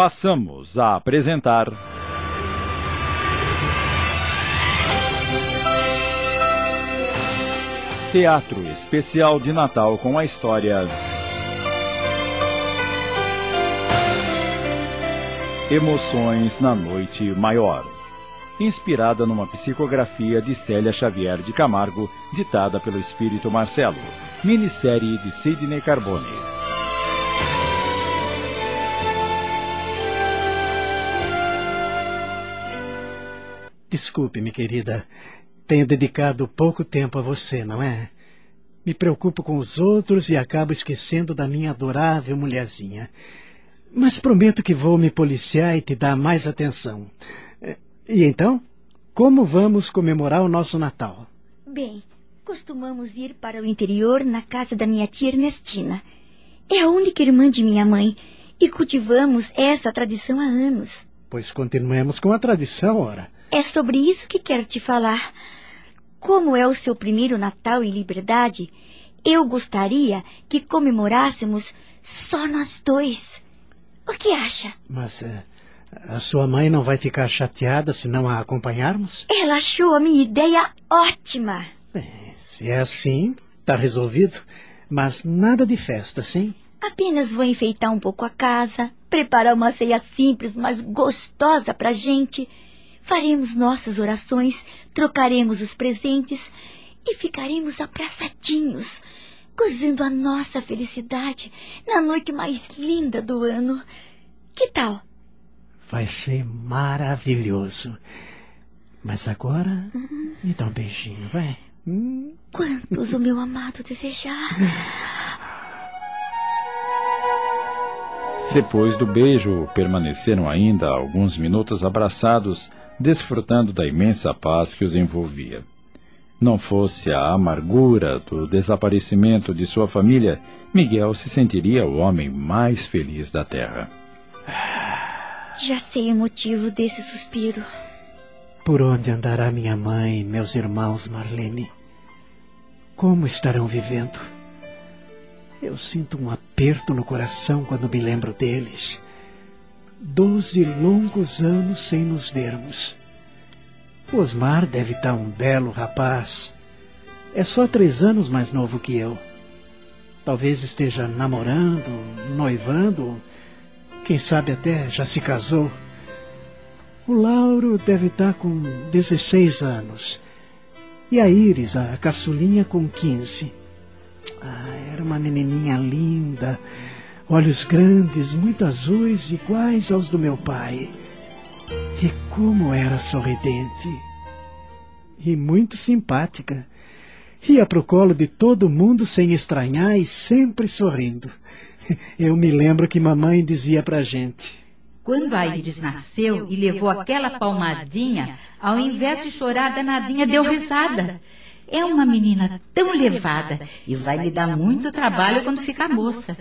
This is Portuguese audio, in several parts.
passamos a apresentar. Teatro Especial de Natal com a história. Emoções na Noite Maior. Inspirada numa psicografia de Célia Xavier de Camargo, ditada pelo espírito Marcelo. Minissérie de Sidney Carbone. Desculpe-me, querida. Tenho dedicado pouco tempo a você, não é? Me preocupo com os outros e acabo esquecendo da minha adorável mulherzinha. Mas prometo que vou me policiar e te dar mais atenção. E então? Como vamos comemorar o nosso Natal? Bem, costumamos ir para o interior na casa da minha tia Ernestina. É a única irmã de minha mãe e cultivamos essa tradição há anos. Pois continuemos com a tradição, ora. É sobre isso que quero te falar. Como é o seu primeiro Natal em liberdade, eu gostaria que comemorássemos só nós dois. O que acha? Mas é, a sua mãe não vai ficar chateada se não a acompanharmos? Ela achou a minha ideia ótima. É, se é assim, está resolvido. Mas nada de festa, sim? Apenas vou enfeitar um pouco a casa, preparar uma ceia simples, mas gostosa pra gente faremos nossas orações, trocaremos os presentes e ficaremos abraçadinhos, gozando a nossa felicidade na noite mais linda do ano. Que tal? Vai ser maravilhoso. Mas agora, uhum. me dá um beijinho, vai. Hum. Quantos o meu amado desejar. Depois do beijo, permaneceram ainda alguns minutos abraçados desfrutando da imensa paz que os envolvia. Não fosse a amargura do desaparecimento de sua família, Miguel se sentiria o homem mais feliz da terra. Já sei o motivo desse suspiro. Por onde andará minha mãe e meus irmãos, Marlene? Como estarão vivendo? Eu sinto um aperto no coração quando me lembro deles. Doze longos anos sem nos vermos. Osmar deve estar um belo rapaz. É só três anos mais novo que eu. Talvez esteja namorando, noivando, quem sabe até já se casou. O Lauro deve estar com 16 anos. E a Iris, a caçulinha, com 15. Ah, era uma menininha linda, olhos grandes, muito azuis, iguais aos do meu pai. E como era sorridente! E muito simpática. Ia pro colo de todo mundo sem estranhar e sempre sorrindo. Eu me lembro que mamãe dizia pra gente. Quando a Iris nasceu e levou aquela palmadinha, ao invés de chorar, danadinha deu risada. É uma menina tão levada e vai lhe dar muito trabalho quando ficar moça.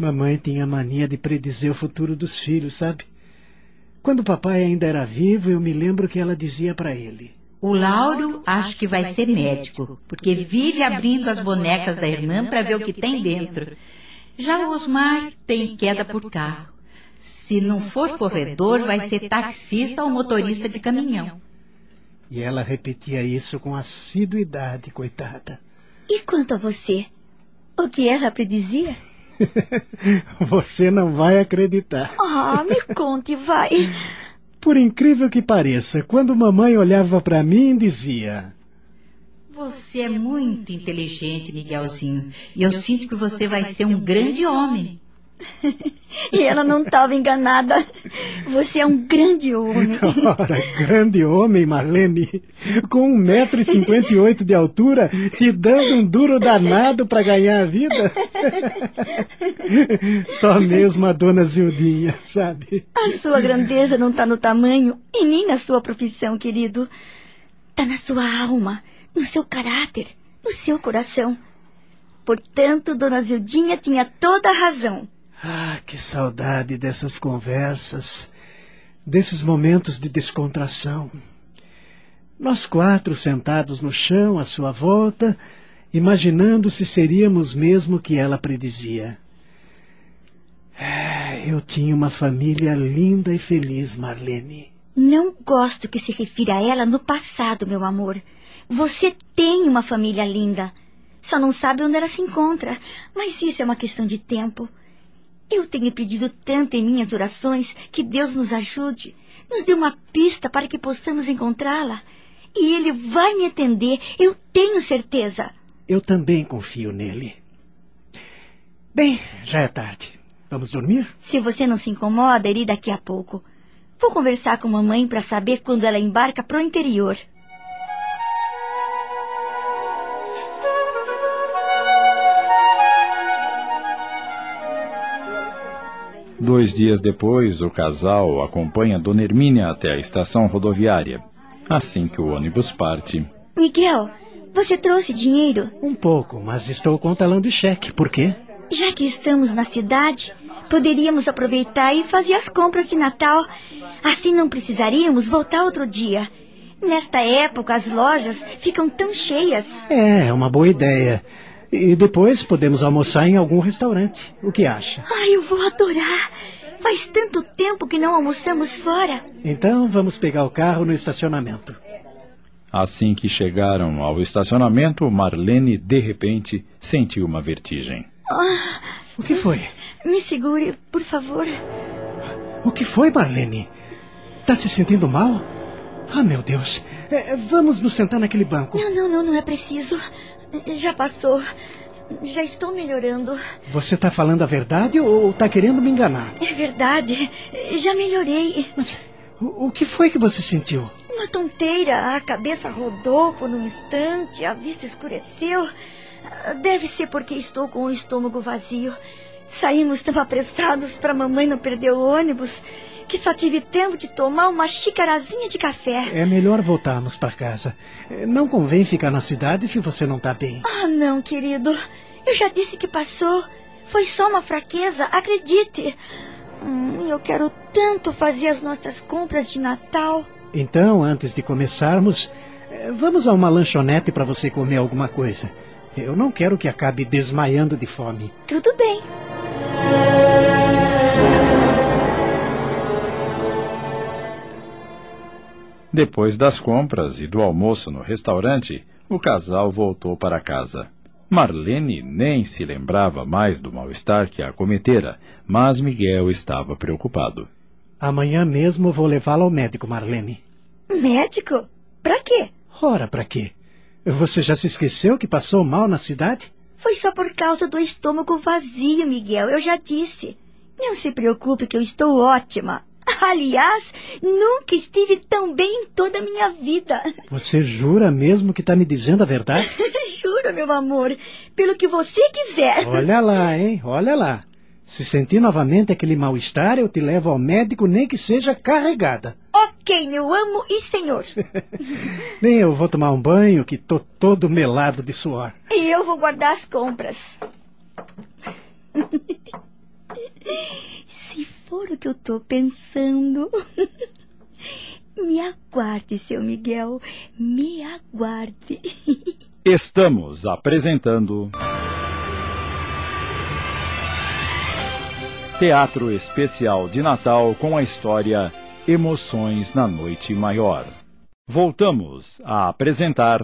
Mamãe tinha mania de predizer o futuro dos filhos, sabe? Quando o papai ainda era vivo, eu me lembro que ela dizia para ele: O Lauro acho que vai ser médico, porque vive abrindo as bonecas da irmã para ver o que tem dentro. Já o Osmar tem queda por carro. Se não for corredor, vai ser taxista ou motorista de caminhão. E ela repetia isso com assiduidade, coitada. E quanto a você? O que ela predizia? Você não vai acreditar. Ah, me conte, vai. Por incrível que pareça, quando mamãe olhava para mim, dizia: Você é muito inteligente, Miguelzinho, e eu sinto que você vai ser um grande homem. e ela não estava enganada. Você é um grande homem. Ora, grande homem, Marlene. Com um metro e cinquenta e oito de altura e dando um duro danado para ganhar a vida. Só mesmo a dona Zildinha, sabe? A sua grandeza não está no tamanho e nem na sua profissão, querido. Está na sua alma, no seu caráter, no seu coração. Portanto, dona Zildinha tinha toda a razão. Ah, que saudade dessas conversas, desses momentos de descontração. Nós quatro sentados no chão à sua volta, imaginando se seríamos mesmo o que ela predizia. É, eu tinha uma família linda e feliz, Marlene. Não gosto que se refira a ela no passado, meu amor. Você tem uma família linda. Só não sabe onde ela se encontra. Mas isso é uma questão de tempo. Eu tenho pedido tanto em minhas orações que Deus nos ajude, nos dê uma pista para que possamos encontrá-la. E Ele vai me atender, eu tenho certeza. Eu também confio nele. Bem, já é tarde. Vamos dormir? Se você não se incomoda, irei daqui a pouco. Vou conversar com mamãe para saber quando ela embarca para o interior. Dois dias depois, o casal acompanha Dona Hermínia até a estação rodoviária. Assim que o ônibus parte. Miguel, você trouxe dinheiro? Um pouco, mas estou com o cheque. Por quê? Já que estamos na cidade, poderíamos aproveitar e fazer as compras de Natal. Assim não precisaríamos voltar outro dia. Nesta época, as lojas ficam tão cheias. É, é uma boa ideia. E depois podemos almoçar em algum restaurante. O que acha? Ai, eu vou adorar. Faz tanto tempo que não almoçamos fora. Então vamos pegar o carro no estacionamento. Assim que chegaram ao estacionamento, Marlene, de repente, sentiu uma vertigem. Ah, O que foi? me segure, por favor. O que foi, Marlene? Tá se sentindo mal? Ah, meu Deus. É, vamos nos sentar naquele banco. Não, não, não, não é preciso. Já passou. Já estou melhorando. Você tá falando a verdade ou tá querendo me enganar? É verdade. Já melhorei. Mas o, o que foi que você sentiu? Uma tonteira. A cabeça rodou por um instante, a vista escureceu. Deve ser porque estou com o estômago vazio. Saímos tão apressados para mamãe não perder o ônibus que só tive tempo de tomar uma xicarazinha de café. É melhor voltarmos para casa. É, Não convém ficar na cidade se você não tá bem. Ah, não, querido. Eu já disse que passou. Foi só uma fraqueza, acredite. Hum, eu quero tanto fazer as nossas compras de Natal. Então, antes de começarmos, eh, vamos a uma lanchonete para você comer alguma coisa. Eu não quero que acabe desmaiando de fome. Tudo bem. Depois das compras e do almoço no restaurante, o casal voltou para casa. Marlene nem se lembrava mais do mal-estar que a acometera, mas Miguel estava preocupado. Amanhã mesmo vou levá-la ao médico, Marlene. Médico? Pra quê? Ora, para quê? Você já se esqueceu que passou mal na cidade? Foi só por causa do estômago vazio, Miguel. Eu já disse. Não se preocupe que eu estou ótima. Aliás, nunca estive tão bem em toda a minha vida. Você jura mesmo que está me dizendo a verdade? Juro, meu amor. Pelo que você quiser. Olha lá, hein? Olha lá. Se sentir novamente aquele mal-estar, eu te levo ao médico, nem que seja carregada. Ok, meu amo e senhor. Nem eu vou tomar um banho, que tô todo melado de suor. E eu vou guardar as compras. Se for o que eu tô pensando. Me aguarde, seu Miguel. Me aguarde. Estamos apresentando. Teatro Especial de Natal com a história Emoções na Noite Maior. Voltamos a apresentar.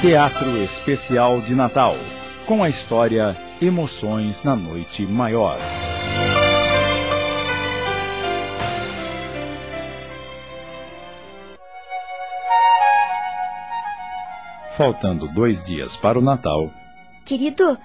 Teatro Especial de Natal com a história Emoções na Noite Maior. Faltando dois dias para o Natal, Querido,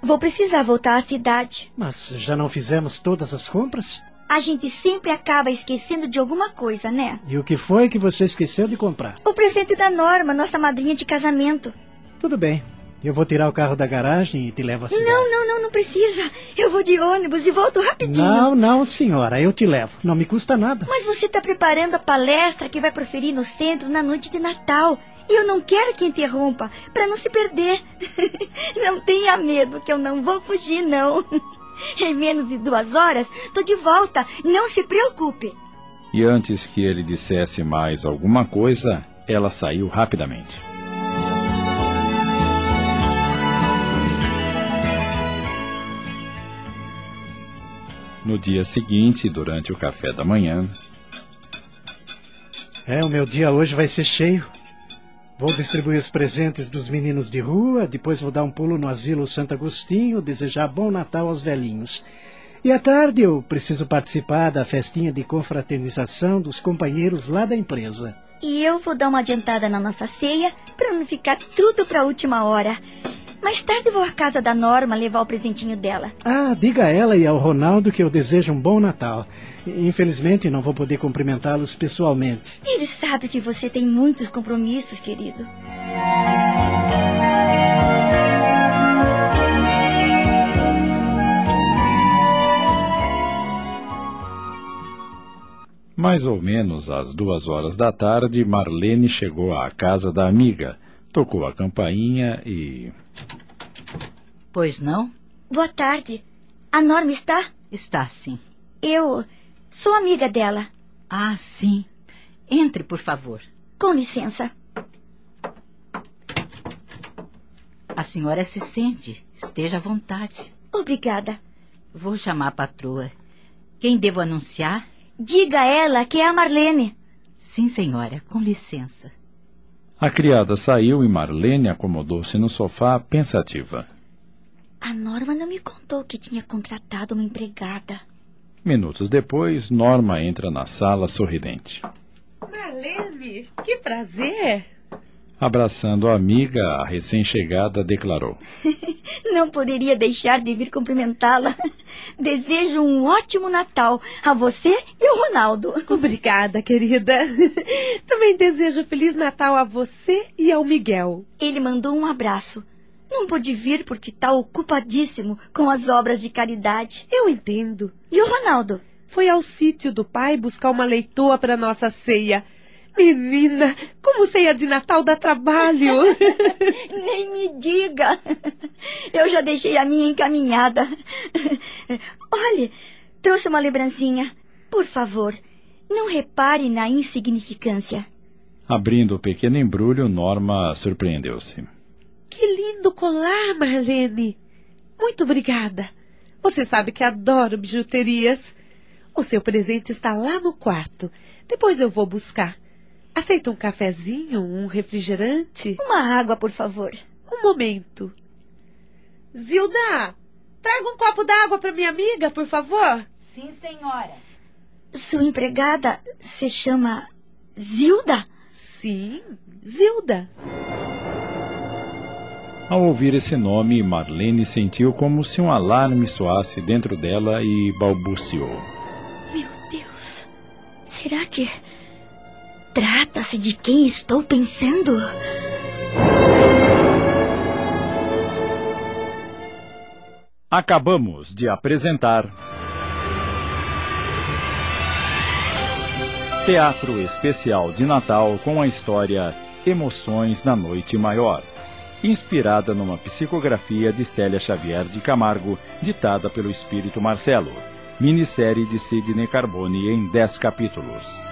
vou precisar voltar à cidade. Mas já não fizemos todas as compras? A gente sempre acaba esquecendo de alguma coisa, né? E o que foi que você esqueceu de comprar? O presente da Norma, nossa madrinha de casamento. Tudo bem. Eu vou tirar o carro da garagem e te levo à cidade. Não, não, não, não precisa. Eu vou de ônibus e volto rapidinho. Não, não, senhora. Eu te levo. Não me custa nada. Mas você está preparando a palestra que vai proferir no centro na noite de Natal. E eu não quero que interrompa, para não se perder. não tenha medo, que eu não vou fugir, não. Em menos de duas horas, tô de volta. Não se preocupe. e antes que ele dissesse mais alguma coisa, ela saiu rapidamente. No dia seguinte, durante o café da manhã. É, o meu dia hoje vai ser cheio. Vou distribuir os presentes dos meninos de rua, depois vou dar um pulo no asilo Santo Agostinho, desejar bom Natal aos velhinhos. E à tarde eu preciso participar da festinha de confraternização dos companheiros lá da empresa. E eu vou dar uma adiantada na nossa ceia para não ficar tudo para a última hora. Mais tarde vou à casa da Norma levar o presentinho dela. Ah, diga a ela e ao Ronaldo que eu desejo um bom Natal. Infelizmente não vou poder cumprimentá-los pessoalmente. Ele sabe que você tem muitos compromissos, querido. Mais ou menos às duas horas da tarde, Marlene chegou à casa da amiga, tocou a campainha e. Pois não? Boa tarde. A Norma está? Está sim. Eu sou amiga dela. Ah, sim. Entre, por favor. Com licença. A senhora se sente. Esteja à vontade. Obrigada. Vou chamar a patroa. Quem devo anunciar? Diga a ela que é a Marlene. Sim, senhora. Com licença. A criada saiu e Marlene acomodou-se no sofá, pensativa. A Norma não me contou que tinha contratado uma empregada. Minutos depois, Norma entra na sala sorridente. Marlene, que prazer! Abraçando a amiga, a recém-chegada declarou: Não poderia deixar de vir cumprimentá-la. Desejo um ótimo Natal a você e ao Ronaldo. Obrigada, querida. Também desejo Feliz Natal a você e ao Miguel. Ele mandou um abraço. Não pôde vir porque está ocupadíssimo com as obras de caridade. Eu entendo. E o Ronaldo? Foi ao sítio do pai buscar uma leitoa para nossa ceia. Menina, como ceia de Natal dá trabalho. Nem me diga. Eu já deixei a minha encaminhada. Olhe, trouxe uma lembrancinha. Por favor, não repare na insignificância. Abrindo o pequeno embrulho, Norma surpreendeu-se. Que lindo colar, Marlene. Muito obrigada. Você sabe que adoro bijuterias. O seu presente está lá no quarto. Depois eu vou buscar. Aceita um cafezinho, um refrigerante? Uma água, por favor. Um momento. Zilda, traga um copo d'água para minha amiga, por favor. Sim, senhora. Sua empregada se chama Zilda? Sim, Zilda. Ao ouvir esse nome, Marlene sentiu como se um alarme soasse dentro dela e balbuciou. Meu Deus, será que trata-se de quem estou pensando? Acabamos de apresentar. Teatro Especial de Natal com a história Emoções na Noite Maior, inspirada numa psicografia de Célia Xavier de Camargo, ditada pelo Espírito Marcelo, minissérie de Sidney Carbone em 10 capítulos.